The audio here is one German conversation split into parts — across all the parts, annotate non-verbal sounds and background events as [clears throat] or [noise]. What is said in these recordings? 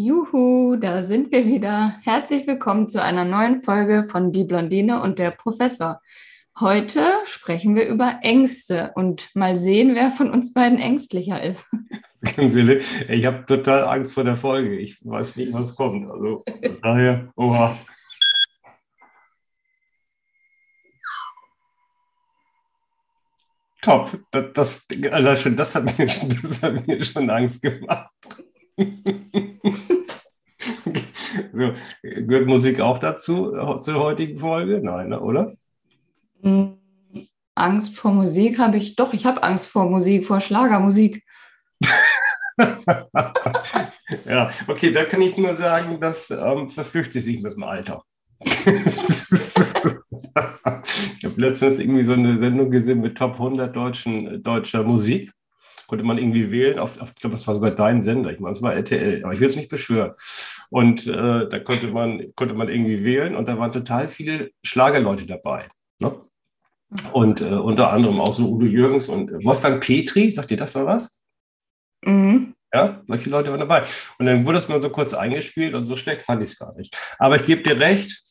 Juhu, da sind wir wieder. Herzlich willkommen zu einer neuen Folge von Die Blondine und der Professor. Heute sprechen wir über Ängste und mal sehen, wer von uns beiden ängstlicher ist. Ich habe total Angst vor der Folge. Ich weiß nicht, was kommt. Also daher, oha. Top. Das, das, also schon, das, hat mir, das hat mir schon Angst gemacht. [laughs] so, gehört Musik auch dazu, äh, zur heutigen Folge? Nein, ne, oder? Hm, Angst vor Musik habe ich doch. Ich habe Angst vor Musik, vor Schlagermusik. [laughs] ja, okay, da kann ich nur sagen, das ähm, verflüchtigt sich mit dem Alter. [laughs] ich habe letztens irgendwie so eine Sendung gesehen mit Top 100 deutschen, deutscher Musik konnte man irgendwie wählen. Auf, auf ich glaube, das war sogar dein Sender. Ich meine, es war RTL, aber ich will es nicht beschwören. Und äh, da konnte man, konnte man irgendwie wählen und da waren total viele Schlagerleute dabei. Ne? Und äh, unter anderem auch so Udo Jürgens und Wolfgang Petri, sagt ihr das mal was? Mhm. Ja, solche Leute waren dabei. Und dann wurde es mal so kurz eingespielt und so schlecht fand ich es gar nicht. Aber ich gebe dir recht,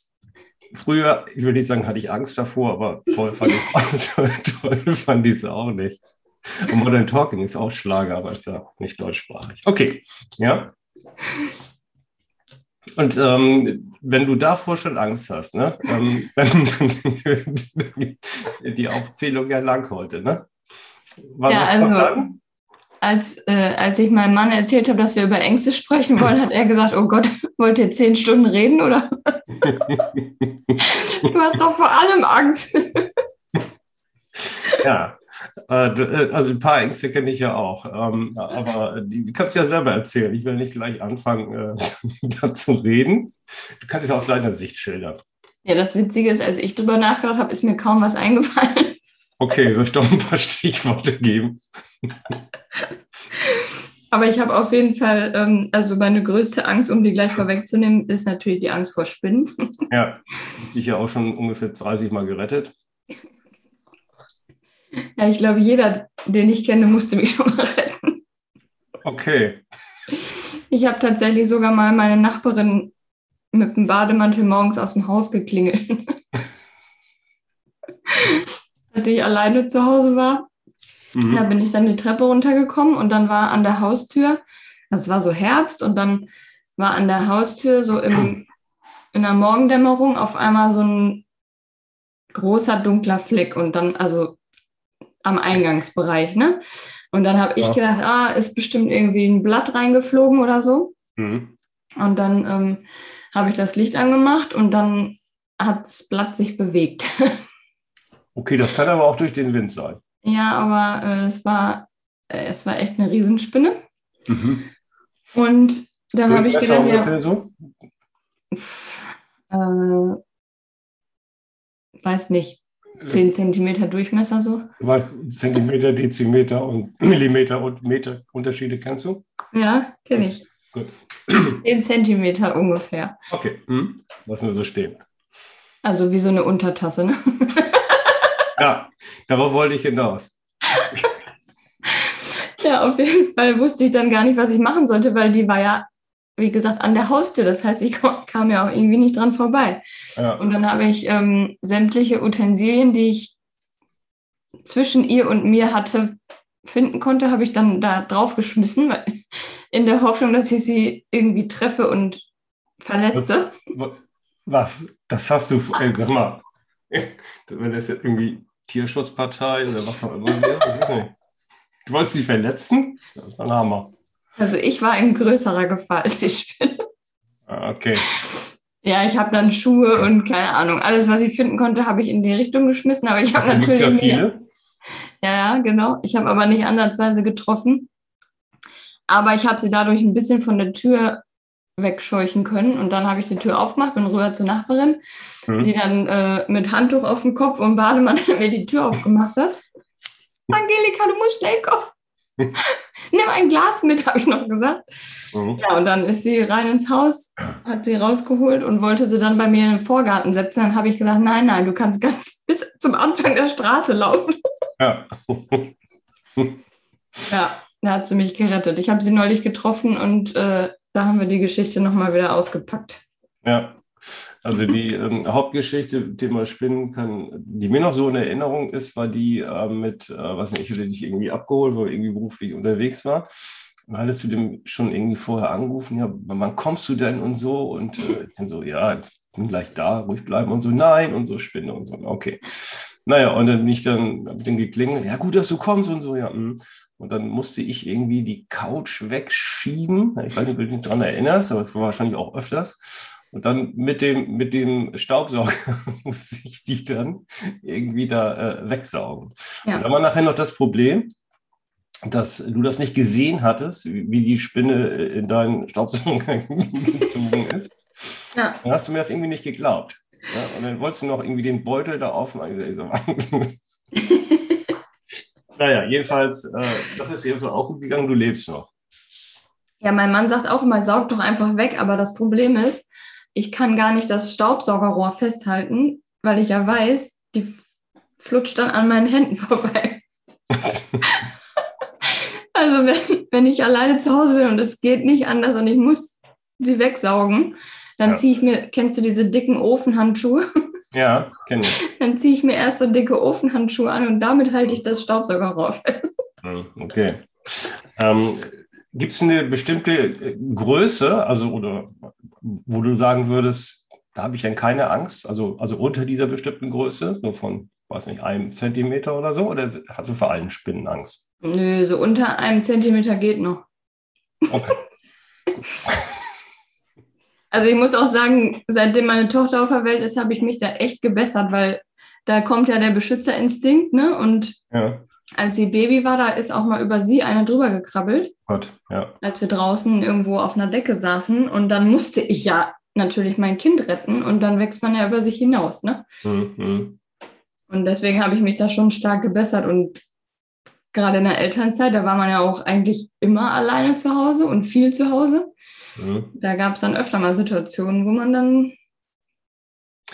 früher, ich würde nicht sagen, hatte ich Angst davor, aber toll fand ich [laughs] toll, toll fand ich es auch nicht. [laughs] Und Modern Talking ist auch Schlager, aber ist ja nicht deutschsprachig. Okay, ja. Und ähm, wenn du davor schon Angst hast, ne, ähm, dann, [laughs] die Aufzählung ja lang heute, ne? War ja, also als, äh, als ich meinem Mann erzählt habe, dass wir über Ängste sprechen wollen, hat er gesagt, oh Gott, [laughs] wollt ihr zehn Stunden reden oder was? du hast doch vor allem Angst. ja, also ein paar Ängste kenne ich ja auch, ähm, aber die kannst du ja selber erzählen. Ich will nicht gleich anfangen, äh, [laughs] dazu reden. Du kannst es aus deiner Sicht schildern. Ja, das Witzige ist, als ich drüber nachgedacht habe, ist mir kaum was eingefallen. Okay, soll ich doch ein paar Stichworte geben? [laughs] Aber ich habe auf jeden Fall, ähm, also meine größte Angst, um die gleich vorwegzunehmen, ist natürlich die Angst vor Spinnen. Ja, ich ja auch schon ungefähr 30 Mal gerettet. [laughs] Ja, ich glaube, jeder, den ich kenne, musste mich schon mal retten. Okay. Ich habe tatsächlich sogar mal meine Nachbarin mit dem Bademantel morgens aus dem Haus geklingelt. [laughs] Als ich alleine zu Hause war, mhm. da bin ich dann die Treppe runtergekommen und dann war an der Haustür, also es war so Herbst und dann war an der Haustür so im, in der Morgendämmerung auf einmal so ein großer dunkler Fleck und dann, also am Eingangsbereich, ne? Und dann habe ich ja. gedacht, ah, ist bestimmt irgendwie ein Blatt reingeflogen oder so. Mhm. Und dann ähm, habe ich das Licht angemacht und dann hat das Blatt sich bewegt. [laughs] okay, das kann aber auch durch den Wind sein. Ja, aber äh, es, war, äh, es war echt eine Riesenspinne. Mhm. Und dann habe ich gedacht, ja, so? äh, weiß nicht. 10 Zentimeter Durchmesser so? Zentimeter, Dezimeter und [clears throat] Millimeter und Meter Unterschiede kennst du? Ja, kenne ich. Gut. [clears throat] [clears throat] 10 Zentimeter ungefähr. Okay, hm. lassen wir so stehen. Also wie so eine Untertasse, ne? [laughs] ja, darauf wollte ich hinaus. [laughs] ja, auf jeden Fall wusste ich dann gar nicht, was ich machen sollte, weil die war ja wie gesagt, an der Haustür. Das heißt, ich kam ja auch irgendwie nicht dran vorbei. Ja. Und dann habe ich ähm, sämtliche Utensilien, die ich zwischen ihr und mir hatte, finden konnte, habe ich dann da drauf geschmissen, [laughs] in der Hoffnung, dass ich sie irgendwie treffe und verletze. Was? Das hast du, ey, sag mal, [laughs] wenn das jetzt irgendwie Tierschutzpartei oder was auch immer wäre, du wolltest sie verletzen? Das ist ein Hammer. Also ich war in größerer Gefahr als die Spinne. Ah, okay. Ja, ich habe dann Schuhe und keine Ahnung, alles, was ich finden konnte, habe ich in die Richtung geschmissen, aber ich habe natürlich. Ja, viele. Ja, ja, genau. Ich habe aber nicht ansatzweise getroffen. Aber ich habe sie dadurch ein bisschen von der Tür wegscheuchen können. Und dann habe ich die Tür aufgemacht, bin rüber zur Nachbarin, mhm. die dann äh, mit Handtuch auf dem Kopf und Bademantel [laughs] mir die Tür aufgemacht hat. Angelika, du musst schnell kommen. Nimm ein Glas mit, [laughs] habe ich noch gesagt. Mhm. Ja, und dann ist sie rein ins Haus, hat sie rausgeholt und wollte sie dann bei mir in den Vorgarten setzen. Dann habe ich gesagt, nein, nein, du kannst ganz [laughs] bis zum Anfang der Straße laufen. Ja. [laughs] ja, da hat sie mich gerettet. Ich habe sie neulich getroffen und äh, da haben wir die Geschichte nochmal wieder ausgepackt. Ja, also die ähm, Hauptgeschichte, die man spinnen kann, die mir noch so in Erinnerung ist, war die äh, mit, äh, was nicht, ich hätte dich irgendwie abgeholt, weil ich irgendwie beruflich unterwegs war. Dann hattest du dem schon irgendwie vorher angerufen, ja, wann kommst du denn und so? Und äh, ich dann so, ja, bin gleich da, ruhig bleiben und so, nein und so Spinne und so, okay. Naja, und dann bin ich dann, hab dann geklingelt, ja, gut, dass du kommst und so, ja. Mh. Und dann musste ich irgendwie die Couch wegschieben. Ich weiß nicht, ob du dich daran erinnerst, aber es war wahrscheinlich auch öfters. Und dann mit dem, mit dem Staubsauger [laughs] muss ich die dann irgendwie da äh, wegsaugen. Ja. Und dann war nachher noch das Problem, dass du das nicht gesehen hattest, wie die Spinne in deinen Staubsauger [laughs] gezogen ist. Ja. Dann hast du mir das irgendwie nicht geglaubt. Ja? Und dann wolltest du noch irgendwie den Beutel da aufmachen. [laughs] naja, jedenfalls, äh, das ist jedenfalls auch gut gegangen, du lebst noch. Ja, mein Mann sagt auch immer, saug doch einfach weg, aber das Problem ist, ich kann gar nicht das Staubsaugerrohr festhalten, weil ich ja weiß, die flutscht dann an meinen Händen [laughs] vorbei. also wenn, wenn ich alleine zu Hause bin und es geht nicht anders und ich muss sie wegsaugen, dann ja. ziehe ich mir, kennst du diese dicken Ofenhandschuhe? Ja, kenne ich. Dann ziehe ich mir erst so dicke Ofenhandschuhe an und damit halte ich das Staubsaugerrohr fest. Hm, okay. Ähm, Gibt es eine bestimmte äh, Größe, also oder wo du sagen würdest, da habe ich dann keine Angst, also, also unter dieser bestimmten Größe, so von, weiß nicht, einem Zentimeter oder so, oder hast du vor allen Spinnen Angst? Nö, so unter einem Zentimeter geht noch. Okay. [laughs] also ich muss auch sagen, seitdem meine Tochter auf der Welt ist, habe ich mich da echt gebessert, weil da kommt ja der Beschützerinstinkt, ne? Und ja als sie Baby war, da ist auch mal über sie eine drüber gekrabbelt. Gott, ja. Als wir draußen irgendwo auf einer Decke saßen. Und dann musste ich ja natürlich mein Kind retten und dann wächst man ja über sich hinaus. Ne? Mhm. Und deswegen habe ich mich da schon stark gebessert. Und gerade in der Elternzeit, da war man ja auch eigentlich immer alleine zu Hause und viel zu Hause. Mhm. Da gab es dann öfter mal Situationen, wo man dann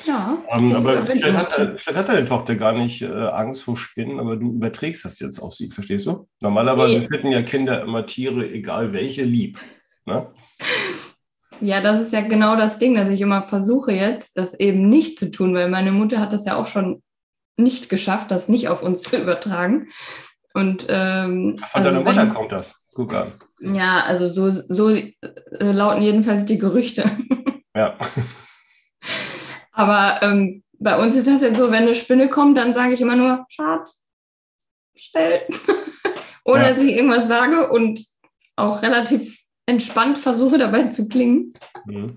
ja. Ähm, aber vielleicht hat, vielleicht hat, deine Tochter gar nicht äh, Angst vor Spinnen, aber du überträgst das jetzt auf sie, verstehst du? Normalerweise nee. finden ja Kinder immer Tiere, egal welche, lieb. Ne? Ja, das ist ja genau das Ding, dass ich immer versuche jetzt, das eben nicht zu tun, weil meine Mutter hat das ja auch schon nicht geschafft, das nicht auf uns zu übertragen. Und ähm, von also deiner Mutter kommt das. Guck an. Ja, also so, so äh, lauten jedenfalls die Gerüchte. Ja. [laughs] Aber ähm, bei uns ist das jetzt so, wenn eine Spinne kommt, dann sage ich immer nur, Schatz, stell. [laughs] Ohne ja. dass ich irgendwas sage und auch relativ entspannt versuche dabei zu klingen. Mhm.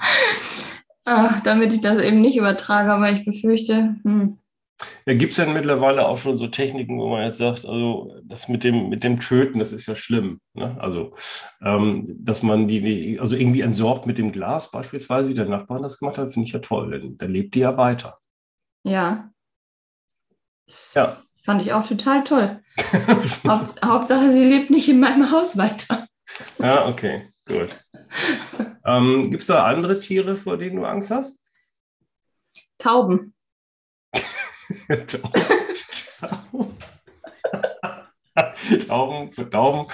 Ach, [laughs] damit ich das eben nicht übertrage, aber ich befürchte, hm, ja, gibt es denn mittlerweile auch schon so Techniken, wo man jetzt sagt, also das mit dem, mit dem Töten, das ist ja schlimm. Ne? Also, ähm, dass man die, also irgendwie entsorgt mit dem Glas beispielsweise, wie der Nachbar das gemacht hat, finde ich ja toll, denn dann lebt die ja weiter. Ja. Das ja. Fand ich auch total toll. [laughs] Haupt, Hauptsache, sie lebt nicht in meinem Haus weiter. Ja, okay, gut. ähm, Gibt es da andere Tiere, vor denen du Angst hast? Tauben. Tauben, für Tauben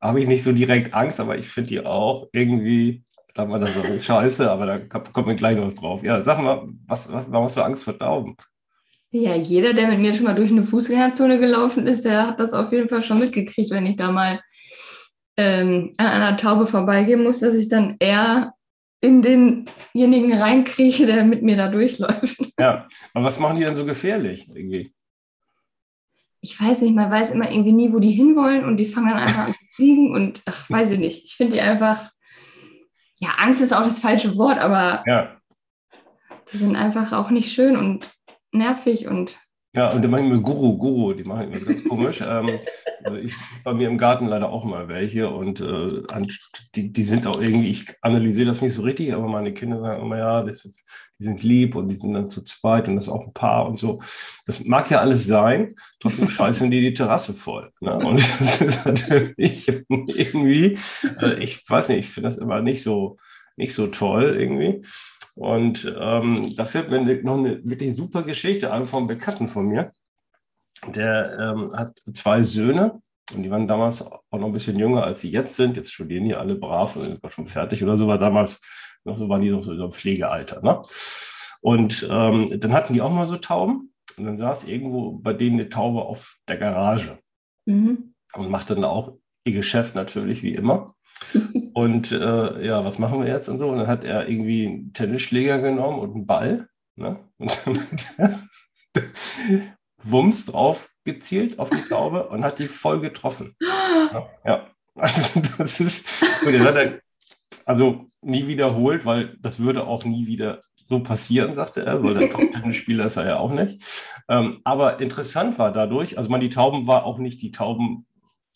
habe ich nicht so direkt Angst, aber ich finde die auch irgendwie, da war das so scheiße, aber da kommt mir gleich noch was drauf. Ja, sag mal, was, was, warum hast du Angst vor Tauben? Ja, jeder, der mit mir schon mal durch eine Fußgängerzone gelaufen ist, der hat das auf jeden Fall schon mitgekriegt, wenn ich da mal ähm, an einer Taube vorbeigehen muss, dass ich dann eher in denjenigen reinkrieche, der mit mir da durchläuft. [laughs] Ja, aber was machen die denn so gefährlich irgendwie? Ich weiß nicht, man weiß immer irgendwie nie, wo die hinwollen und die fangen dann einfach an zu fliegen und ach, weiß ich nicht. Ich finde die einfach, ja, Angst ist auch das falsche Wort, aber ja. sie sind einfach auch nicht schön und nervig und ja, und die machen immer Guru, Guru, die machen immer ganz komisch. [laughs] ähm, also ich bei mir im Garten leider auch mal welche und äh, die, die sind auch irgendwie, ich analysiere das nicht so richtig, aber meine Kinder sagen immer, ja, das, die sind lieb und die sind dann zu zweit und das ist auch ein Paar und so. Das mag ja alles sein, trotzdem scheißen die die Terrasse voll. Ne? Und das ist [laughs] natürlich irgendwie, äh, ich weiß nicht, ich finde das immer nicht so, nicht so toll irgendwie. Und ähm, da fällt mir noch eine wirklich super Geschichte an vom Bekannten von mir. Der ähm, hat zwei Söhne Und die waren damals auch noch ein bisschen jünger, als sie jetzt sind. Jetzt studieren die alle brav und sind schon fertig oder so. War damals noch so, waren die so, so im Pflegealter. Ne? Und ähm, dann hatten die auch mal so Tauben. Und dann saß irgendwo bei denen eine Taube auf der Garage mhm. und machte dann auch Geschäft natürlich, wie immer. [laughs] und äh, ja, was machen wir jetzt und so? Und dann hat er irgendwie einen Tennisschläger genommen und einen Ball. Ne? Und dann hat er [laughs] Wumms drauf gezielt auf die Taube und hat die voll getroffen. Ja, ja. Also das ist, und das hat er also nie wiederholt, weil das würde auch nie wieder so passieren, sagte er, weil der Top-Tennisspieler ist er ja auch nicht. Ähm, aber interessant war dadurch, also man, die Tauben war auch nicht, die Tauben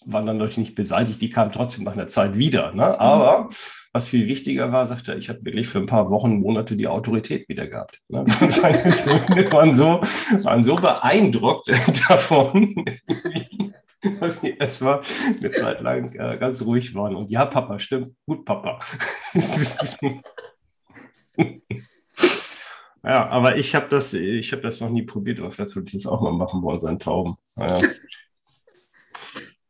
waren dann natürlich nicht beseitigt, die kamen trotzdem nach einer Zeit wieder. Ne? Aber mhm. was viel wichtiger war, sagte er, ich habe wirklich für ein paar Wochen, Monate die Autorität wieder gehabt. Ne? [laughs] Seine Söhne waren so, waren so beeindruckt [laughs] davon, [laughs] dass sie erstmal eine Zeit lang äh, ganz ruhig waren. Und ja, Papa, stimmt, gut, Papa. Ja, aber ich habe das, ich das noch nie probiert, aber vielleicht sollte ich das auch mal machen bei unseren Tauben. Ja,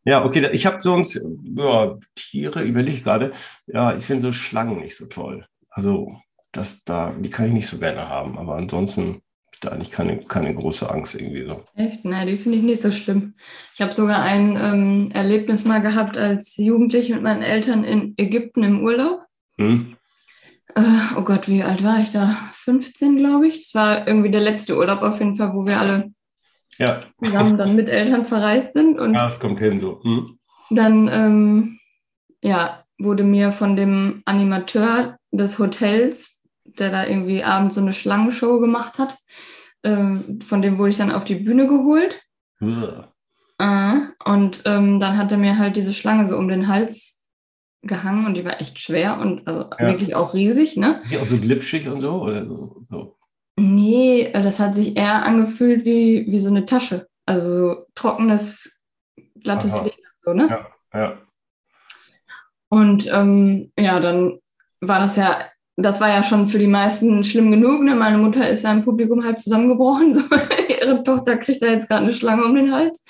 ja okay, ich habe sonst ja, Tiere, überlege gerade. Ja, ich finde so Schlangen nicht so toll. Also, das da, die kann ich nicht so gerne haben, aber ansonsten da eigentlich keine, keine große Angst irgendwie so. Echt? Nein, die finde ich nicht so schlimm. Ich habe sogar ein ähm, Erlebnis mal gehabt als Jugendliche mit meinen Eltern in Ägypten im Urlaub. Hm äh, oh Gott, wie alt war ich da? 15, glaube ich. Das war irgendwie der letzte Urlaub auf jeden Fall, wo wir alle ja. zusammen dann mit Eltern verreist sind. Und ja, das kommt hin so. Hm. Dann ähm, ja, wurde mir von dem Animateur des Hotels, der da irgendwie abends so eine Schlangenshow gemacht hat, äh, von dem wurde ich dann auf die Bühne geholt. Ja. Äh, und ähm, dann hat er mir halt diese Schlange so um den Hals gehangen und die war echt schwer und also ja. wirklich auch riesig, ne? Ja, auch so glitschig und so oder so, so. Nee, das hat sich eher angefühlt wie, wie so eine Tasche. Also trockenes, glattes Aha. Leder, so, ne? Ja, ja. Und ähm, ja, dann war das ja, das war ja schon für die meisten schlimm genug. Ne? Meine Mutter ist ja im Publikum halb zusammengebrochen. [laughs] So. Ihre Tochter kriegt da jetzt gerade eine Schlange um den Hals.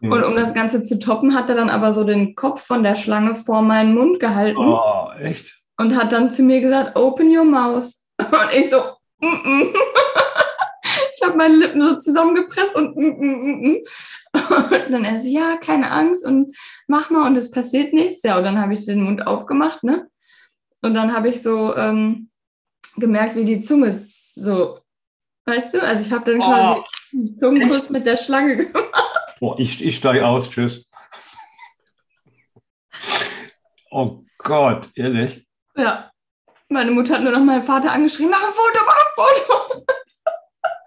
Mhm. Und um das Ganze zu toppen, hat er dann aber so den Kopf von der Schlange vor meinen Mund gehalten. Oh, echt? Und hat dann zu mir gesagt, open your mouth. [laughs] Und ich so. [laughs] ich habe meine Lippen so zusammengepresst und, mm, mm, mm, und dann er so, ja, keine Angst und mach mal und es passiert nichts. Ja, und dann habe ich den Mund aufgemacht, ne? Und dann habe ich so ähm, gemerkt, wie die Zunge so, weißt du, also ich habe dann quasi oh. Zungenkuss mit der Schlange [laughs] gemacht. Boah, ich, ich steige aus, tschüss. Oh Gott, ehrlich? Ja. Meine Mutter hat nur noch meinen Vater angeschrieben, mach ein Foto, mach Foto.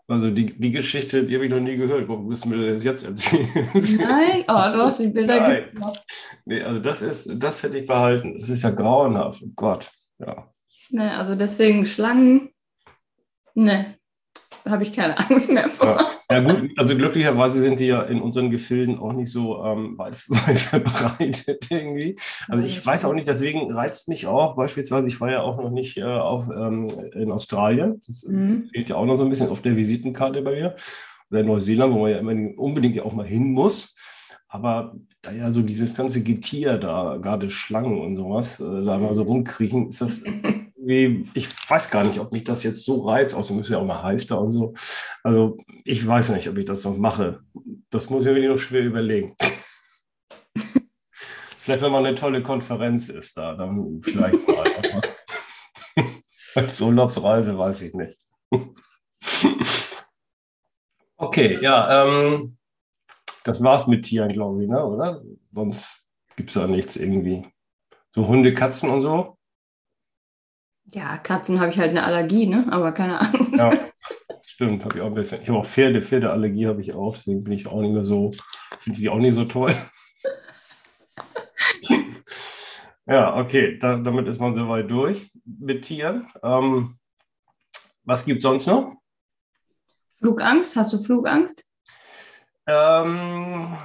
Also die, die Geschichte, die habe ich noch nie gehört. Warum müssen wir das jetzt erzählen? Nein, oh doch, die Bilder gibt es noch. Nee, also das ist, das hätte ich behalten. Das ist ja grauenhaft. Oh Gott, ja. Ne, also deswegen Schlangen, ne, habe ich keine Angst mehr vor. Ja. Ja. gut, also glücklicherweise sind die ja in unseren Gefilden auch nicht so ähm, weit, [laughs] weit, verbreitet irgendwie. Also ich weiß auch nicht, deswegen reizt mich auch beispielsweise, ich war ja auch noch nicht äh, auf, ähm, in Australien, das mhm. fehlt ja auch noch so ein bisschen auf der Visitenkarte bei mir, oder in Neuseeland, wo man ja immer unbedingt auch mal hin muss. Aber da ja so dieses ganze Getier da, gerade Schlangen und sowas, äh, da mal so rumkriechen, ist das [laughs] irgendwie, ich weiß gar nicht, ob mich das jetzt so reizt, außerdem ist ja auch mal heiß da und so. Also ich weiß nicht, ob ich das noch mache. Das muss ich mir noch schwer überlegen. [laughs] vielleicht, wenn mal eine tolle Konferenz ist da, dann vielleicht mal. [laughs] Als Urlaubsreise weiß ich nicht. [laughs] okay, ja, ähm, das war's mit Tieren, glaube ich, ne? oder? Sonst gibt es da nichts irgendwie. So Hunde, Katzen und so? Ja, Katzen habe ich halt eine Allergie, ne? aber keine Angst. Ja, [laughs] stimmt, habe ich auch ein bisschen. Ich habe auch Pferde, Pferdeallergie habe ich auch, deswegen bin ich auch nicht mehr so, finde ich auch nicht so toll. [laughs] ja, okay, da, damit ist man soweit durch mit Tieren. Ähm, was gibt es sonst noch? Flugangst, hast du Flugangst? Ähm,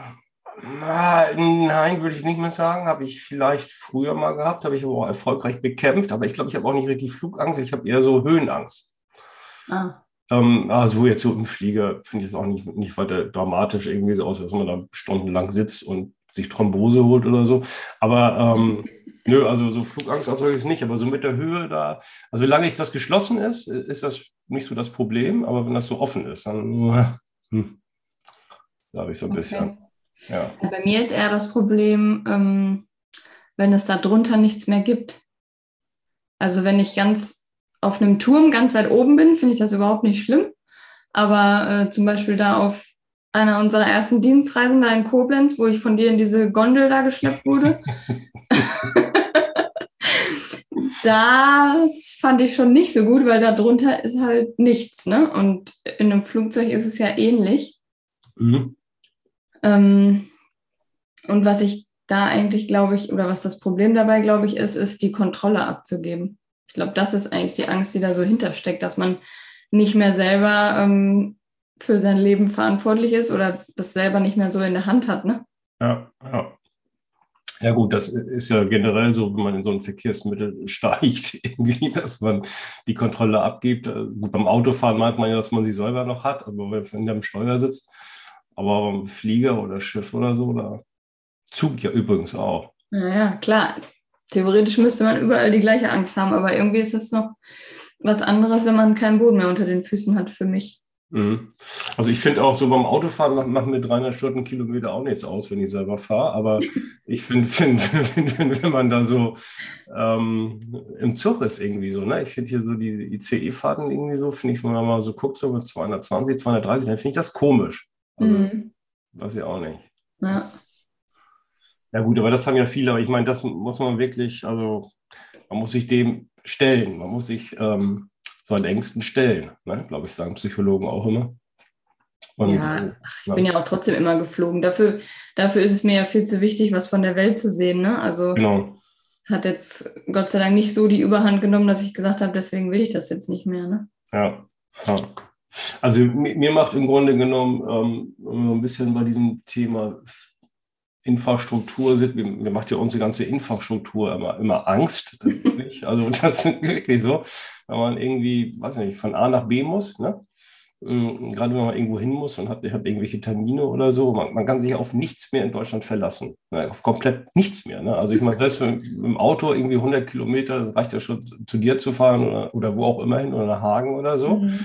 Nein, würde ich nicht mehr sagen. Habe ich vielleicht früher mal gehabt, habe ich aber auch erfolgreich bekämpft. Aber ich glaube, ich habe auch nicht richtig Flugangst. Ich habe eher so Höhenangst. Ah. Ähm, also jetzt so im Flieger finde ich es auch nicht, nicht weiter dramatisch irgendwie so aus, dass man da stundenlang sitzt und sich Thrombose holt oder so. Aber ähm, [laughs] nö, also so Flugangst ist nicht, aber so mit der Höhe da, also solange ich das geschlossen ist, ist das nicht so das Problem, aber wenn das so offen ist, dann hm, da habe ich so ein okay. bisschen. Ja. Bei mir ist eher das Problem, ähm, wenn es da drunter nichts mehr gibt. Also wenn ich ganz auf einem Turm ganz weit oben bin, finde ich das überhaupt nicht schlimm. Aber äh, zum Beispiel da auf einer unserer ersten Dienstreisen da in Koblenz, wo ich von dir in diese Gondel da geschleppt wurde. [laughs] das fand ich schon nicht so gut, weil da drunter ist halt nichts. Ne? Und in einem Flugzeug ist es ja ähnlich. Mhm. Ähm, und was ich da eigentlich, glaube ich, oder was das Problem dabei, glaube ich, ist, ist die Kontrolle abzugeben. Ich glaube, das ist eigentlich die Angst, die da so hintersteckt, dass man nicht mehr selber ähm, für sein Leben verantwortlich ist oder das selber nicht mehr so in der Hand hat. Ne? Ja, ja. Ja gut, das ist ja generell so, wenn man in so ein Verkehrsmittel steigt, [laughs] irgendwie, dass man die Kontrolle abgibt. Äh, gut, beim Autofahren meint man ja, dass man sie selber noch hat, aber wenn der am Steuer sitzt, aber Flieger oder Schiff oder so, oder Zug ja übrigens auch. Naja, klar. Theoretisch müsste man überall die gleiche Angst haben, aber irgendwie ist es noch was anderes, wenn man keinen Boden mehr unter den Füßen hat für mich. Mhm. Also ich finde auch so beim Autofahren machen mir 300 Stundenkilometer auch nichts aus, wenn ich selber fahre. Aber [laughs] ich finde, find, find, wenn man da so ähm, im Zug ist irgendwie so, ne? Ich finde hier so die ICE-Fahrten irgendwie so, finde ich, wenn man mal so guckt, so mit 220, 230, dann finde ich das komisch. Also, mhm. weiß ich auch nicht. Ja. Ja gut, aber das haben ja viele, aber ich meine, das muss man wirklich, also man muss sich dem stellen, man muss sich ähm, seinen Ängsten stellen, ne? glaube ich, sagen Psychologen auch immer. Und, ja, äh, ich bin ja auch trotzdem immer geflogen. Dafür, dafür ist es mir ja viel zu wichtig, was von der Welt zu sehen. Ne? Also genau. es hat jetzt Gott sei Dank nicht so die Überhand genommen, dass ich gesagt habe, deswegen will ich das jetzt nicht mehr. Ne? Ja, ja. Also mir macht im Grunde genommen ähm, ein bisschen bei diesem Thema Infrastruktur mir, macht ja unsere ganze Infrastruktur immer, immer Angst. also [laughs] das ist wirklich so, wenn man irgendwie, weiß nicht, von A nach B muss, ne? Ähm, gerade wenn man irgendwo hin muss und hat, hat irgendwelche Termine oder so, man, man, kann sich auf nichts mehr in Deutschland verlassen. Ne? Auf komplett nichts mehr. Ne? Also ich meine, selbst mit, mit, dem Auto irgendwie 100 Kilometer, das reicht ja schon zu dir zu fahren oder, oder wo auch immer hin oder nach Hagen oder so. Mhm.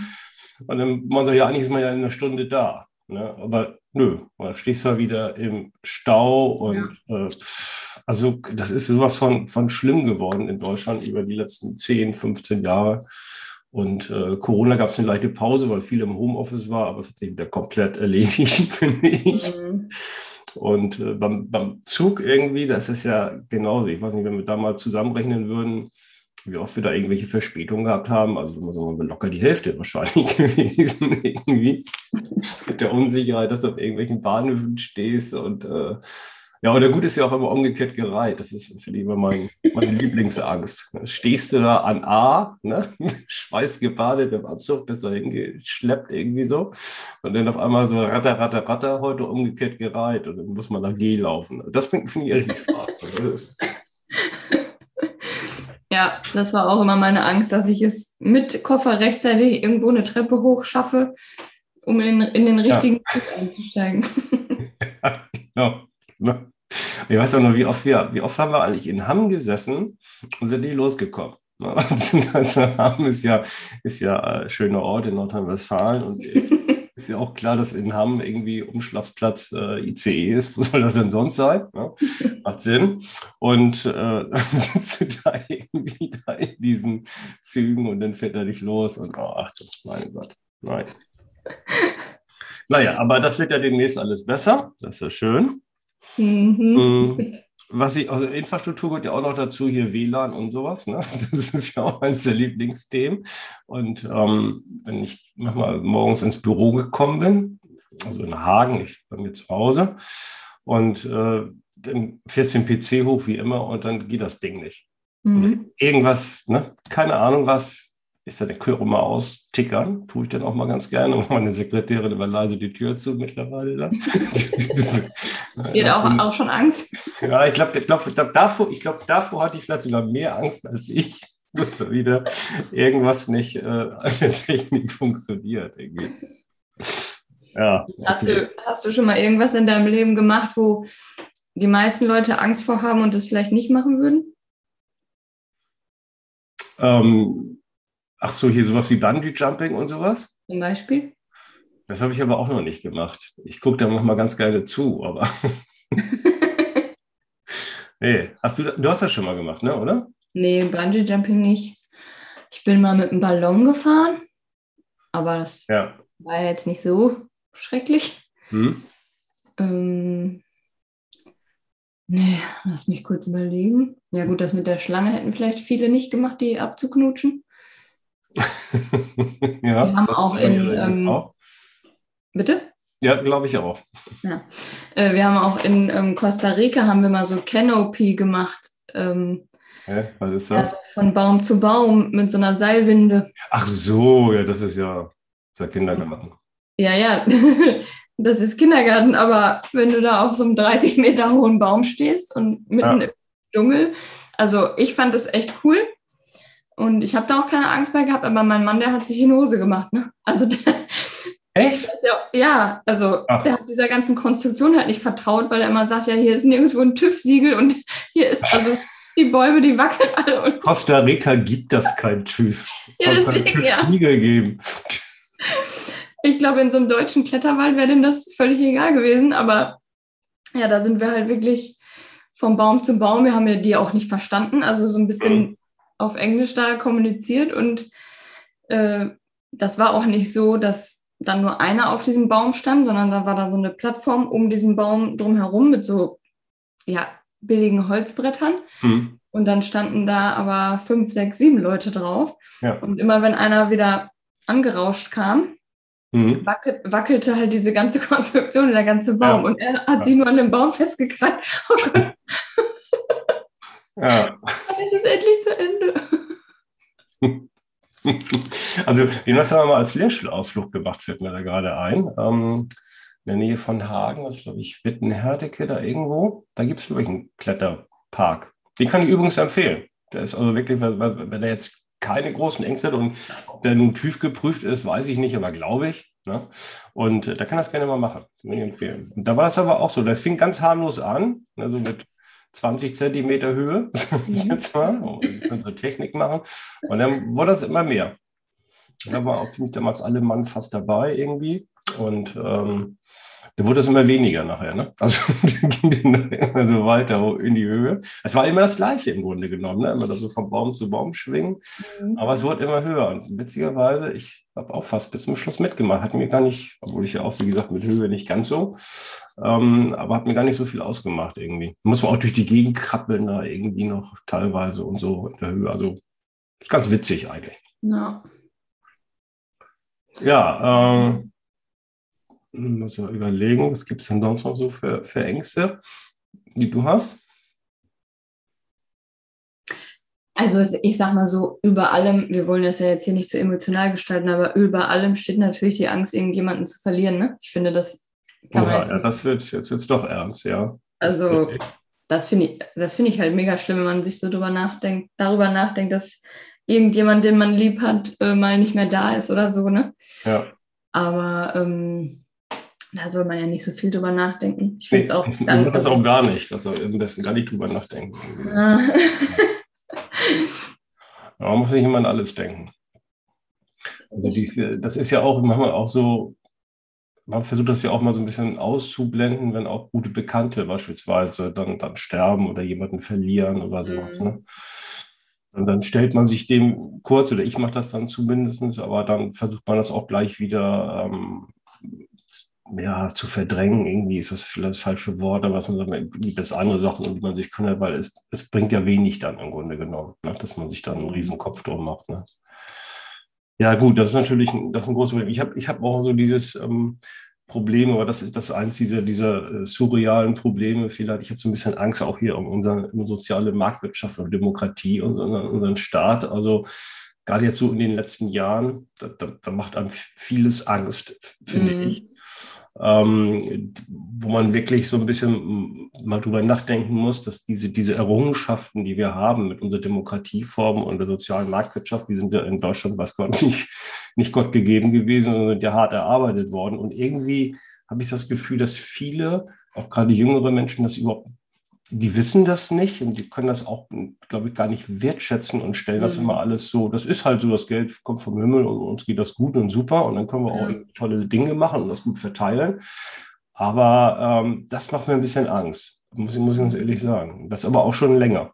Und dann man sagt, ja, eigentlich ist man ja in einer Stunde da. Ne? Aber nö, da stehst du wieder im Stau und ja. äh, also das ist sowas von, von schlimm geworden in Deutschland über die letzten 10, 15 Jahre. Und äh, Corona gab es eine leichte Pause, weil viel im Homeoffice war, aber es hat sich wieder komplett erledigt, [laughs] finde ich. Mhm. Und äh, beim, beim Zug irgendwie, das ist ja genauso. Ich weiß nicht, wenn wir da mal zusammenrechnen würden, wie oft wir da irgendwelche Verspätungen gehabt haben. Also immer so locker die Hälfte wahrscheinlich [laughs] gewesen, irgendwie. Mit der Unsicherheit, dass du auf irgendwelchen Bahnhöfen stehst und äh, ja, oder gut ist ja auch immer umgekehrt gereiht. Das ist, finde ich, immer mein, meine Lieblingsangst. Stehst du da an A, ne? [laughs] schweißgebadet im Anzug, bist du hingeschleppt irgendwie so. Und dann auf einmal so ratter, ratter, ratter, heute umgekehrt gereiht. Und dann muss man nach G laufen. Das finde find ich richtig Spaß. Ja, das war auch immer meine Angst, dass ich es mit Koffer rechtzeitig irgendwo eine Treppe hoch schaffe, um in, in den richtigen ja. Zug einzusteigen. Ja, genau. Ich weiß auch noch, wie oft, wir, wie oft haben wir eigentlich in Hamm gesessen und sind nie losgekommen. [laughs] Also Hamm ist ja, ist ja ein äh, schöner Ort in Nordrhein-Westfalen und ist ja auch klar, dass in Hamm irgendwie Umschlagsplatz äh, ICE ist. [laughs] Wo soll das denn sonst sein? Ja, [laughs] macht Sinn. Und äh, [laughs] dann sitzt du da irgendwie da in diesen Zügen und dann fährt er dich los und oh, ach, mein Gott, nein. Naja, aber das wird ja demnächst alles besser. Das ist ja schön. Mhm. Mm, was ich, also Infrastruktur gehört ja auch noch dazu, hier WLAN und sowas. Ne? [laughs] Das ist ja auch eines der Lieblingsthemen. Und ähm, wenn ich nochmal morgens ins Büro gekommen bin, also in Hagen, ich bei mir zu Hause, und äh, dann fährst du den PC hoch wie immer und dann geht das Ding nicht. Mhm. Irgendwas, ne? keine Ahnung was, ist ja der Chöre mal austickern, tue ich dann auch mal ganz gerne. [laughs] Und meine Sekretärin immer leise die Tür zu mittlerweile. Dann. [laughs] Die hat auch, auch schon Angst. Ja, ich glaube, ich glaub, ich glaub, davor, glaub, davor hatte ich vielleicht sogar mehr Angst als ich, [laughs] dass da wieder irgendwas nicht äh, als der Technik funktioniert. Irgendwie. Ja, hast, du, hast du schon mal irgendwas in deinem Leben gemacht, wo die meisten Leute Angst vor haben und das vielleicht nicht machen würden? Ähm, ach so, hier sowas wie Bungee Jumping und sowas? Zum Beispiel? Das habe ich aber auch noch nicht gemacht. Ich gucke da manchmal ganz gerne zu, aber. [laughs] nee, hast du, du hast das schon mal gemacht, ne, oder? Nee, Bungee Jumping nicht. Ich bin mal mit einem Ballon gefahren, aber das ja. war jetzt nicht so schrecklich. Hm. Ähm, nee, lass mich kurz überlegen. Ja, gut, das mit der Schlange hätten vielleicht viele nicht gemacht, die abzuknutschen. [laughs] ja, wir haben auch in. Ähm, auch. Bitte? Ja, glaube ich auch. Ja. Äh, wir haben auch in ähm, Costa Rica haben wir mal so Canopy gemacht. Ähm, Hä? Was ist das? Also von Baum zu Baum mit so einer Seilwinde. Ach so, ja, das ist ja, das ist Kindergarten. Ja, ja, [laughs] das ist Kindergarten, aber wenn du da auf so einem 30 Meter hohen Baum stehst und mitten ja. im Dschungel, also ich fand das echt cool. Und ich habe da auch keine Angst mehr gehabt, aber mein Mann, der hat sich in Hose gemacht. Ne? Also der, Echt? [laughs] Ja, ja, also Ach. der hat dieser ganzen Konstruktion halt nicht vertraut, weil er immer sagt, ja, hier ist nirgendwo ein TÜV-Siegel und hier ist, also [laughs] die Bäume, die wackeln alle. Und [laughs] Costa Rica gibt das kein TÜV. ja, deswegen, TÜV ja. geben. Ich glaube, in so einem deutschen Kletterwald wäre dem das völlig egal gewesen, aber ja, da sind wir halt wirklich vom Baum zu Baum. Wir haben ja die auch nicht verstanden, also so ein bisschen mhm. Auf Englisch da kommuniziert und äh, das war auch nicht so, dass dann nur einer auf diesem Baum stand, sondern da war da so eine Plattform um diesen Baum drumherum mit so ja, billigen Holzbrettern. Mhm. Und dann standen da aber fünf, sechs, sieben Leute drauf. Ja. Und immer wenn einer wieder angerauscht kam, mhm. wackel, wackelte halt diese ganze [laughs] Konstruktion, der ganze Baum. Ja. Und er hat ja. sich nur an dem Baum festgekrallt. [laughs] Oh Gott. ja. Es ist endlich zu Ende. [laughs] Also, den hast du mal als Lehrschulausflug gemacht, fällt mir da gerade ein. Ähm, in der Nähe von Hagen, das ist, glaube ich, Wittenherdecke da irgendwo. Da gibt es wirklich einen Kletterpark. Den kann ich übrigens empfehlen. Der ist also wirklich, wenn er jetzt keine großen Ängste hat und der nun TÜV geprüft ist, weiß ich nicht, aber glaube ich. Ne? Und äh, da kann das gerne mal machen. Ich da war es aber auch so. Das fing ganz harmlos an, also mit 20 Zentimeter Höhe, [laughs] mhm. jetzt mal, unsere Technik machen. Und dann wurde das immer mehr. Da waren auch ziemlich damals alle Mann fast dabei irgendwie. Und ähm, dann wurde es immer weniger nachher. Ne? Also [laughs] ging immer so weiter in die Höhe. Es war immer das Gleiche im Grunde genommen, ne? immer so von Baum zu Baum schwingen. Mhm. Aber es wurde immer höher. Und witzigerweise, ich habe auch fast bis zum Schluss mitgemacht. Hat mir gar nicht, obwohl ich ja auch, wie gesagt, mit Höhe nicht ganz so, ähm, aber hat mir gar nicht so viel ausgemacht irgendwie. Muss man auch durch die Gegend krabbeln da irgendwie noch teilweise und so in der Höhe. Also ist ganz witzig eigentlich. Ja. Ja, ähm, muss man überlegen, was gibt es denn sonst noch so für, für Ängste, die du hast? Also ich sag mal so, über allem, wir wollen das ja jetzt hier nicht so emotional gestalten, aber über allem steht natürlich die Angst, irgendjemanden zu verlieren. Ne? Ich finde, das kann man. Ja, ja das wird, jetzt wird es doch ernst, ja. Also das finde ich, das finde ich halt mega schlimm, wenn man sich so darüber nachdenkt, darüber nachdenkt, dass irgendjemand, den man lieb hat, äh, mal nicht mehr da ist oder so, ne? Ja. Aber ähm, da soll man ja nicht so viel drüber nachdenken. Ich finde es auch. Danke. Das auch gar nicht. Also am besten gar nicht drüber nachdenken. Ah. [laughs] man muss nicht immer an alles denken. Also die, das ist ja auch manchmal auch so, man versucht das ja auch mal so ein bisschen auszublenden, wenn auch gute Bekannte beispielsweise dann, dann sterben oder jemanden verlieren oder sowas. Mhm. Ne? Und dann stellt man sich dem kurz, oder ich mache das dann zumindest, aber dann versucht man das auch gleich wieder ähm, ja, zu verdrängen, irgendwie ist das vielleicht das falsche Wort, aber was man sagt, gibt es andere Sachen, um die man sich kümmert, weil es, es bringt ja wenig dann im Grunde genommen, ne, dass man sich dann einen riesen Kopf drum macht. Ne. Ja, gut, das ist natürlich ein, das ist ein großes Problem. Ich habe ich hab auch so dieses ähm, Problem, aber das ist das eins dieser, dieser äh, surrealen Probleme vielleicht. Ich habe so ein bisschen Angst auch hier um unsere, um soziale Marktwirtschaft und Demokratie und unseren, unseren Staat. Also gerade jetzt so in den letzten Jahren, da, da, da macht einem vieles Angst, finde mhm. ich ähm, wo man wirklich so ein bisschen mal drüber nachdenken muss, dass diese, diese Errungenschaften, die wir haben mit unserer Demokratieform und der sozialen Marktwirtschaft, die sind ja in Deutschland, was Gott [laughs] nicht, nicht Gott gegeben gewesen, sondern sind ja hart erarbeitet worden. Und irgendwie habe ich das Gefühl, dass viele, auch gerade jüngere Menschen, das überhaupt die wissen das nicht und die können das auch, glaube ich, gar nicht wertschätzen und stellen das mhm. immer alles so. Das ist halt so, das Geld kommt vom Himmel und uns geht das gut und super und dann können wir auch tolle Dinge machen und das gut verteilen. Aber ähm, das macht mir ein bisschen Angst, muss, muss ich ganz ehrlich sagen. Das aber auch schon länger.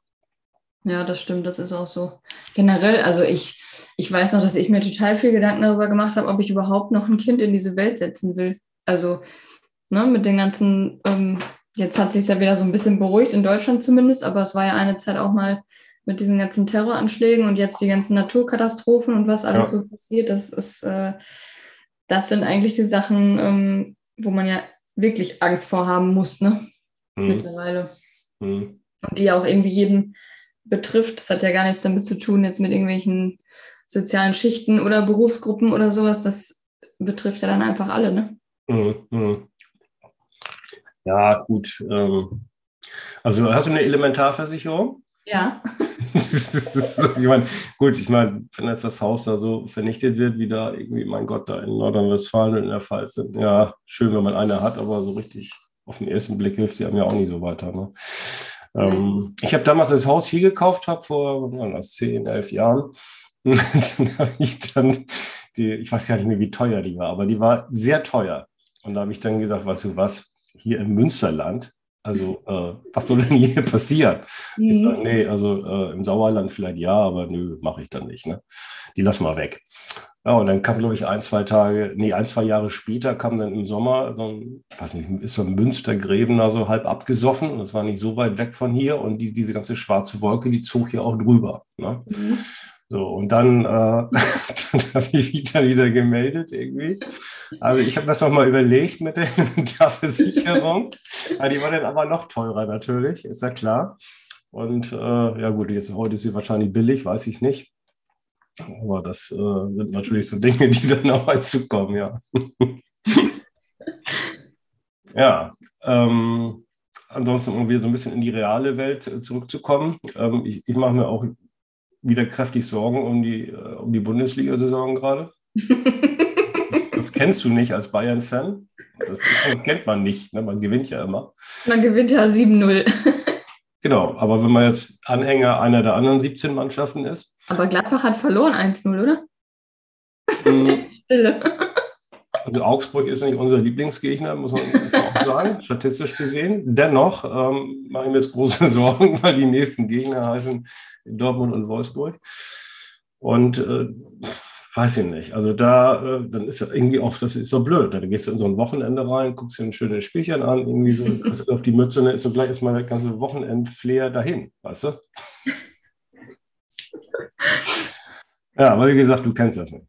Ja, das stimmt, das ist auch so. Generell, also ich, ich weiß noch, dass ich mir total viel Gedanken darüber gemacht habe, ob ich überhaupt noch ein Kind in diese Welt setzen will. Also ne, mit den ganzen ähm, Jetzt hat sich ja wieder so ein bisschen beruhigt, in Deutschland zumindest, aber es war ja eine Zeit auch mal mit diesen ganzen Terroranschlägen und jetzt die ganzen Naturkatastrophen und was alles ja. so passiert. Das ist, äh, das sind eigentlich die Sachen, ähm, wo man ja wirklich Angst vorhaben muss, ne? Mhm. Mittlerweile. Mhm. Und die ja auch irgendwie jeden betrifft. Das hat ja gar nichts damit zu tun, jetzt mit irgendwelchen sozialen Schichten oder Berufsgruppen oder sowas. Das betrifft ja dann einfach alle, ne? Mhm. Ja, gut. Ähm, also hast du eine Elementarversicherung? Ja. [laughs] ich meine, gut, ich meine, wenn jetzt das Haus da so vernichtet wird, wie da irgendwie, mein Gott, da in Nordrhein-Westfalen und in der Pfalz sind, ja, schön, wenn man eine hat, aber so richtig auf den ersten Blick hilft sie einem ja auch nicht so weiter. Ne? Ähm, ich habe damals das Haus hier gekauft, habe vor was, zehn, elf Jahren. [laughs] dann habe ich dann, die, ich weiß gar nicht mehr, wie teuer die war, aber die war sehr teuer. Und da habe ich dann gesagt, weißt du was, hier im Münsterland. Also, äh, was soll denn hier [laughs] passieren? Mhm. Ich sage, nee, also äh, im Sauerland vielleicht ja, aber nö, mache ich dann nicht. Ne? Die lass mal weg. Ja, und dann kam, glaube ich, ein, zwei Tage, nee, ein, zwei Jahre später kam dann im Sommer so ein, weiß nicht, ist so ein Münstergrävener so halb abgesoffen. Und das war nicht so weit weg von hier. Und die, diese ganze schwarze Wolke, die zog hier auch drüber. Ne? Mhm. So, und dann, äh, [laughs] dann habe ich mich dann wieder gemeldet irgendwie. Also ich habe das nochmal überlegt [laughs] mit der Versicherung. ja, die war dann aber noch teurer natürlich, ist ja klar. Und äh, ja gut, jetzt heute ist sie wahrscheinlich billig, weiß ich nicht. Aber das äh, sind natürlich so Dinge, die dann auch mal zukommen, ja. [laughs] ja, ähm, ansonsten, um wieder so ein bisschen in die reale Welt äh, zurückzukommen. Ähm, ich, ich mache mir auch wieder kräftig Sorgen um die, äh, um die Bundesliga-Saison gerade. [laughs] das, das, kennst du nicht als Bayern-Fan. Das, das, kennt man nicht. Ne? Man gewinnt ja immer. Man gewinnt ja 7-0. [laughs] genau, aber wenn man jetzt Anhänger einer der anderen 17 Mannschaften ist. Aber Gladbach hat verloren 1-0, oder? Mhm. [laughs] Stille. Also Augsburg ist nicht unser Lieblingsgegner, muss man auch sagen, [laughs] statistisch gesehen. Dennoch ähm, mache ich mir jetzt große [laughs] Sorgen, weil die nächsten Gegner heißen Dortmund und Wolfsburg. Und äh, weiß ich nicht. Also da, äh, dann ist ja irgendwie auch, das ist so blöd. Da gehst du in so ein Wochenende rein, guckst dir ein schönes Spielchen an, irgendwie so, [laughs] auf die Mütze, dann ist so gleich erstmal das ganze Wochenend-Flair dahin, weißt du? ja, aber wie gesagt, du kennst das nicht.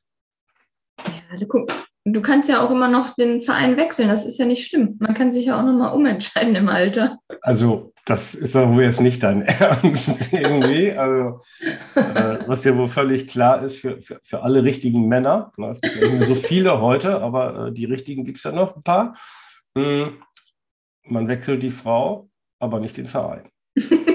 Ja, du guck, du kannst ja auch immer noch den Verein wechseln. Das ist ja nicht schlimm. Man kann sich ja auch nochmal umentscheiden im Alter. Also, das ist doch wohl jetzt nicht dein [laughs] Ernst irgendwie. Also, äh, was ja wohl völlig klar ist für, für, für alle richtigen Männer. Es gibt mehr so viele heute, aber äh, die richtigen gibt es ja noch ein paar. Hm, man wechselt die Frau, aber nicht den Verein. [laughs]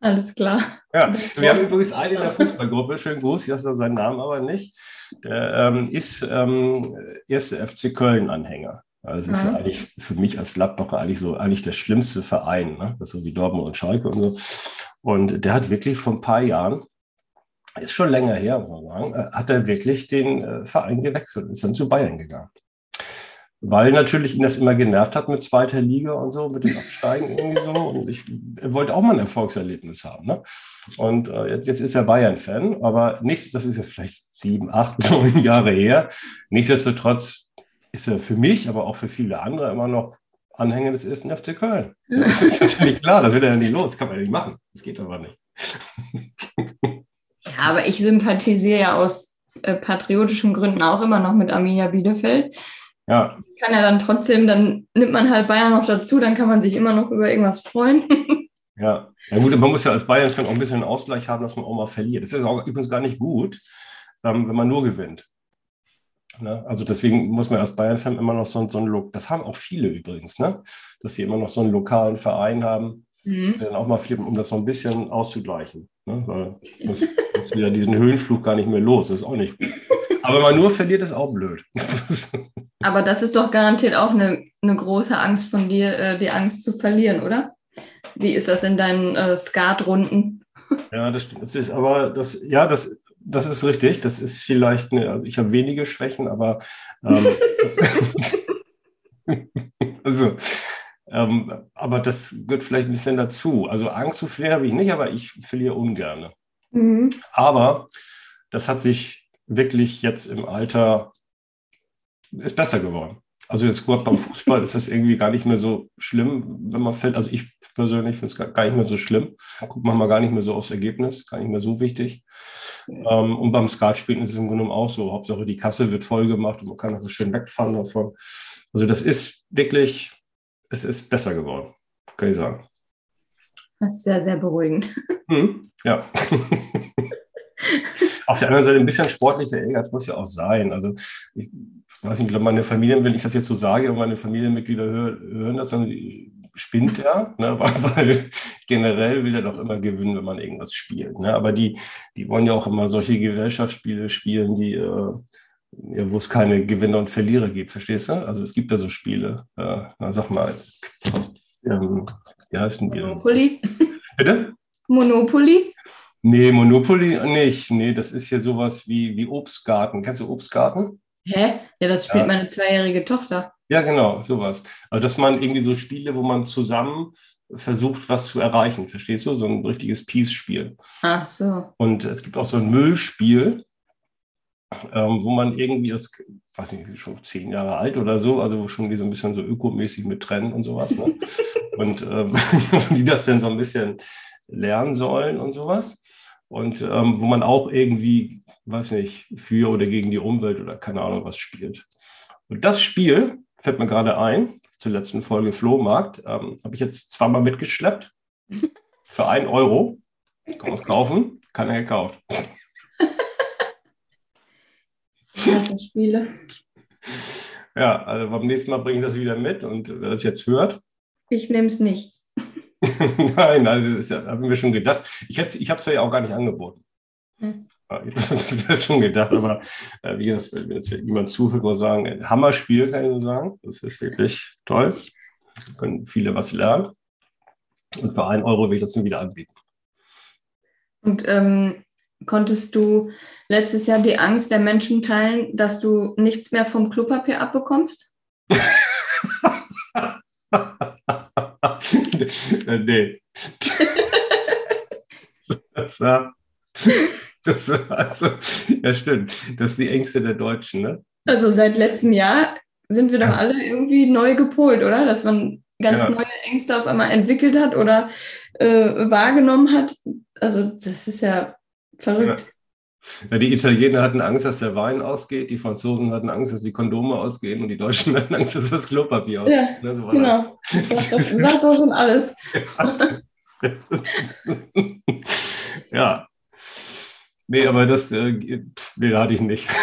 Alles klar. Ja, wir haben übrigens einen in der Fußballgruppe, schönen Gruß, ich habe seinen Namen aber nicht. Der ähm, ist ähm, erste FC Köln-Anhänger. Also das ist ja eigentlich für mich als Gladbacher eigentlich so eigentlich der schlimmste Verein, ne? Das ist so wie Dortmund und Schalke und so. Und der hat wirklich vor ein paar Jahren, ist schon länger her, muss man sagen, äh, hat er wirklich den äh, Verein gewechselt und ist dann zu Bayern gegangen weil natürlich ihn das immer genervt hat mit zweiter Liga und so, mit dem Absteigen irgendwie so. Und ich wollte auch mal ein Erfolgserlebnis haben. Ne? Und äh, jetzt ist er Bayern-Fan, aber nicht, das ist ja vielleicht sieben, acht, [laughs] neun Jahre her. Nichtsdestotrotz ist er für mich, aber auch für viele andere immer noch Anhänger des ersten FC Köln. Das ist natürlich klar, das wird er ja nicht los, das kann man ja nicht machen. Das geht aber nicht. Ja, aber ich sympathisiere ja aus äh, patriotischen Gründen auch immer noch mit Arminia Bielefeld. Ja. Kann ja dann trotzdem, dann nimmt man halt Bayern noch dazu, dann kann man sich immer noch über irgendwas freuen. [laughs] ja. Ja gut, man muss ja als Bayern-Fan auch ein bisschen einen Ausgleich haben, dass man auch mal verliert. Das ist auch übrigens gar nicht gut, ähm, wenn man nur gewinnt. Ne? Also deswegen muss man als Bayern-Fan immer noch so, so einen Look, das haben auch viele übrigens, ne? dass sie immer noch so einen lokalen Verein haben, mhm. dann auch mal flippen, um das so ein bisschen auszugleichen. Ne? Weil das ist wieder diesen Höhenflug gar nicht mehr los, das ist auch nicht gut. Aber wenn man nur verliert, ist auch blöd. [laughs] Aber das ist doch garantiert auch eine eine große Angst von dir, äh, die Angst zu verlieren, oder? Wie ist das in deinen äh, Skatrunden? [laughs] Ja, das. Das ist aber das, ja, das, das ist richtig. Das ist vielleicht eine, also ich habe wenige Schwächen, aber ähm, [laughs] also, ähm, aber das gehört vielleicht ein bisschen dazu. Also Angst zu verlieren habe ich nicht, aber ich verliere ungern. Mhm. Aber das hat sich wirklich jetzt im Alter, ist besser geworden. Also jetzt gut beim Fußball ist das irgendwie gar nicht mehr so schlimm, wenn man fällt. Also ich persönlich finde es gar nicht mehr so schlimm. Guckt man mal gar nicht mehr so aufs Ergebnis, gar nicht mehr so wichtig. Ähm, und beim Skatspielen ist es im Grunde genommen auch so. Hauptsache die Kasse wird voll gemacht und man kann also schön wegfahren davon. Also das ist wirklich, es ist besser geworden, kann ich sagen. Das ist sehr, sehr beruhigend. Hm, ja. [laughs] Auf der anderen Seite ein bisschen sportlicher Ehrgeiz muss ja auch sein. Also ich weiß nicht, meine Familie, wenn ich das jetzt so sage und meine Familienmitglieder hören, das, dann spinnt er, ne? [laughs] weil generell will er doch immer gewinnen, wenn man irgendwas spielt. Ne? Aber die, die wollen ja auch immer solche Gesellschaftsspiele spielen, die, äh, ja, wo es keine Gewinner und Verlierer gibt, verstehst du? Also es gibt ja so Spiele, äh, na, sag mal, ähm, wie heißen die? Monopoly? Bitte? Monopoly? Nee, Monopoly nicht. Nee, das ist ja sowas wie, wie Obstgarten. Kennst du Obstgarten? Hä? Ja, das spielt ja. meine zweijährige Tochter. Ja, genau, sowas. Also, dass man irgendwie so Spiele, wo man zusammen versucht, was zu erreichen, verstehst du? So ein richtiges Peace-Spiel. Ach so. Und es gibt auch so ein Müllspiel, ähm, wo man irgendwie, das weiß nicht, schon zehn Jahre alt oder so, also wo schon die so ein bisschen so ökomäßig mit trennen und sowas. Ne? [laughs] und ähm, [laughs] die das dann so ein bisschen lernen sollen und sowas. Und ähm, wo man auch irgendwie, weiß nicht, für oder gegen die Umwelt oder keine Ahnung was spielt. Und das Spiel fällt mir gerade ein, zur letzten Folge Flohmarkt, ähm, habe ich jetzt zweimal mitgeschleppt. [laughs] Für einen Euro. Kann man es kaufen? Keiner gekauft. Klasse Spiele. Ja, also beim nächsten Mal bringe ich das wieder mit und wer das jetzt hört. Ich nehme es nicht. [laughs] Nein, also das haben wir schon gedacht. Ich, ich habe es ja auch gar nicht angeboten. Hm. Ich [laughs] habe schon gedacht, aber äh, wie gesagt, wenn jetzt jemand zuhört, muss sagen, ein Hammerspiel, kann ich nur sagen. Das ist wirklich toll. Da können viele was lernen. Und für einen Euro will ich das dann wieder anbieten. Und ähm, konntest du letztes Jahr die Angst der Menschen teilen, dass du nichts mehr vom Klopapier abbekommst? [laughs] nee. das war, das war also, ja stimmt, das ist die Ängste der Deutschen, ne? Also seit letztem Jahr sind wir doch alle irgendwie neu gepolt, oder? Dass man ganz ja. neue Ängste auf einmal entwickelt hat oder äh, wahrgenommen hat. Also das ist ja verrückt. Ja. Ja, die Italiener hatten Angst, dass der Wein ausgeht, die Franzosen hatten Angst, dass die Kondome ausgehen und die Deutschen [laughs] hatten Angst, dass das Klopapier ausgeht. Ja, ne, so genau. Das sagt, doch, sagt doch schon alles. [laughs] ja. Nee, aber das äh, nee, hatte ich nicht. [laughs]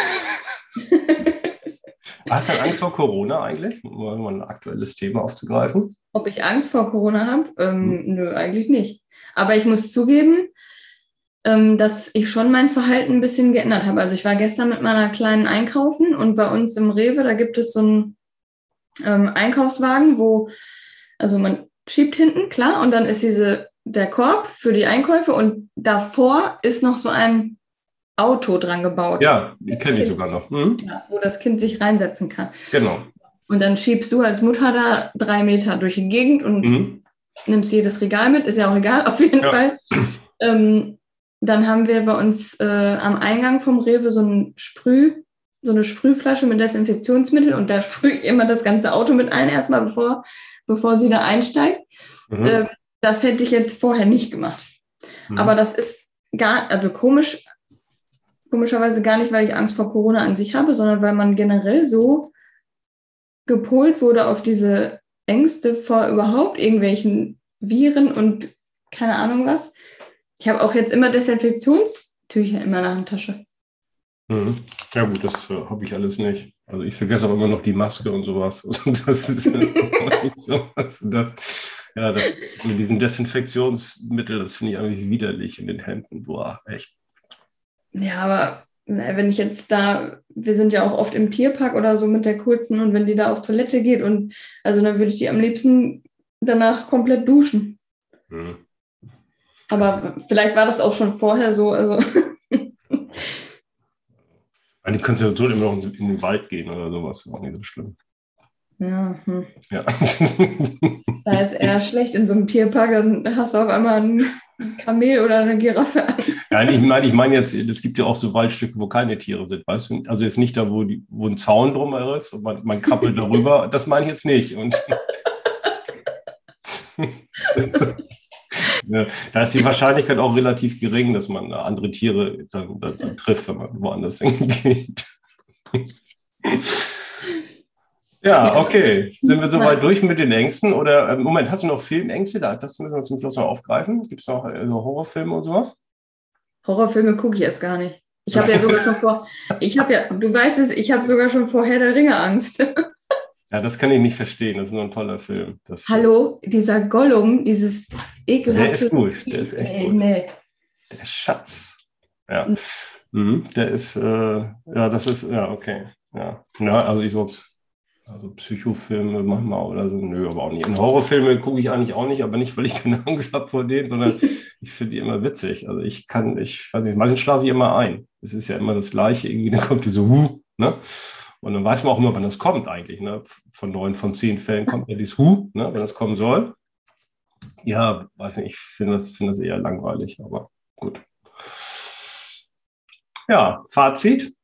Hast du Angst vor Corona eigentlich? Um mal ein aktuelles Thema aufzugreifen. Ob ich Angst vor Corona habe? Ähm, hm. Nö, eigentlich nicht. Aber ich muss zugeben, dass ich schon mein Verhalten ein bisschen geändert habe. Also ich war gestern mit meiner kleinen einkaufen und bei uns im Rewe, da gibt es so einen ähm, Einkaufswagen, wo, also man schiebt hinten, klar, und dann ist diese, der Korb für die Einkäufe und davor ist noch so ein Auto dran gebaut. Ja, die kenne ich sogar noch. Mhm. Ja, wo das Kind sich reinsetzen kann. Genau. Und dann schiebst du als Mutter da drei Meter durch die Gegend und mhm. nimmst jedes Regal mit, ist ja auch egal, [laughs] auf jeden ja. Fall. Ähm, dann haben wir bei uns äh, am Eingang vom Rewe so ein Sprüh, so eine Sprühflasche mit Desinfektionsmittel und da sprühe ich immer das ganze Auto mit ein, erstmal bevor, bevor sie da einsteigt. Mhm. Äh, das hätte ich jetzt vorher nicht gemacht. Mhm. Aber das ist gar, also komisch, komischerweise gar nicht, weil ich Angst vor Corona an sich habe, sondern weil man generell so gepolt wurde auf diese Ängste vor überhaupt irgendwelchen Viren und keine Ahnung was, ich habe auch jetzt immer Desinfektionstücher in meiner Handtasche. Mhm. Ja gut, das äh, habe ich alles nicht. Also ich vergesse aber immer noch die Maske und sowas. [laughs] das ist sowas. Das, ja, das, mit diesem Desinfektionsmittel, das finde ich eigentlich widerlich in den Händen. Boah, echt. Ja, aber wenn ich jetzt da, wir sind ja auch oft im Tierpark oder so mit der kurzen und wenn die da auf Toilette geht und also dann würde ich die am liebsten danach komplett duschen. Mhm. Aber vielleicht war das auch schon vorher so. Also Eigentlich kannst du ja so immer noch in den Wald gehen oder sowas. Auch nicht so schlimm. Ja. Hm. ja. Das [laughs] war jetzt eher schlecht in so einem Tierpark, dann hast du auf einmal ein Kamel oder eine Giraffe an. Nein, ich meine, ich meine jetzt, es gibt ja auch so Waldstücke, wo keine Tiere sind, weißt du? Also jetzt nicht da, wo, die, wo ein Zaun drum ist und man, man krabbelt darüber, das meine ich jetzt nicht. Und [laughs] [laughs] das, [laughs] ja, da ist die Wahrscheinlichkeit auch relativ gering, dass man andere Tiere dann, dann, dann trifft, wenn man woanders [laughs] hingeht. Ja, okay. Sind wir soweit durch mit den Ängsten? Oder äh, Moment, hast du noch Filmängste? Das müssen wir zum Schluss noch aufgreifen. Gibt es noch also Horrorfilme und sowas? Horrorfilme gucke ich erst gar nicht. Ich habe ja [laughs] sogar schon vor, ich habe ja, du weißt es, ich habe sogar schon vor Herr der Ringe Angst. Ja, das kann ich nicht verstehen. Das ist nur ein toller Film. Das, Hallo, dieser Gollum, dieses ekelhafte. Der ist gut, der ist echt ey, gut. Nee. Der Schatz. Ja. Mhm. Der ist, äh, ja, das ist, ja, okay. Ja, ja also ich so, also Psychofilme manchmal oder so, nö, aber auch nicht. In Horrorfilme gucke ich eigentlich auch nicht, aber nicht, weil ich [laughs] keine Angst habe vor denen, sondern [laughs] ich finde die immer witzig. Also ich kann, ich weiß nicht, manchmal schlafe ich immer ein. Es ist ja immer das Gleiche, irgendwie, dann kommt diese Hu, ne? Und dann weiß man auch immer, wann das kommt eigentlich. Ne? Von neun von zehn Fällen kommt ja dieses Hu, ne? wenn das kommen soll. Ja, weiß nicht, ich finde das, find das eher langweilig, aber gut. Ja, Fazit.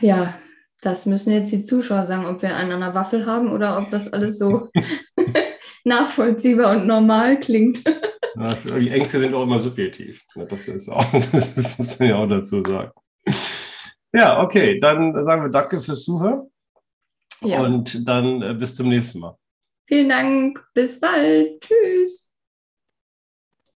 Ja, das müssen jetzt die Zuschauer sagen, ob wir einen an der Waffel haben oder ob das alles so [laughs] nachvollziehbar und normal klingt. Die Ängste sind auch immer subjektiv. Das, ist auch, [laughs] das muss man ja auch dazu sagen. Ja, okay, dann sagen wir danke fürs Zuhören. Ja. Und dann äh, bis zum nächsten Mal. Vielen Dank, bis bald. Tschüss.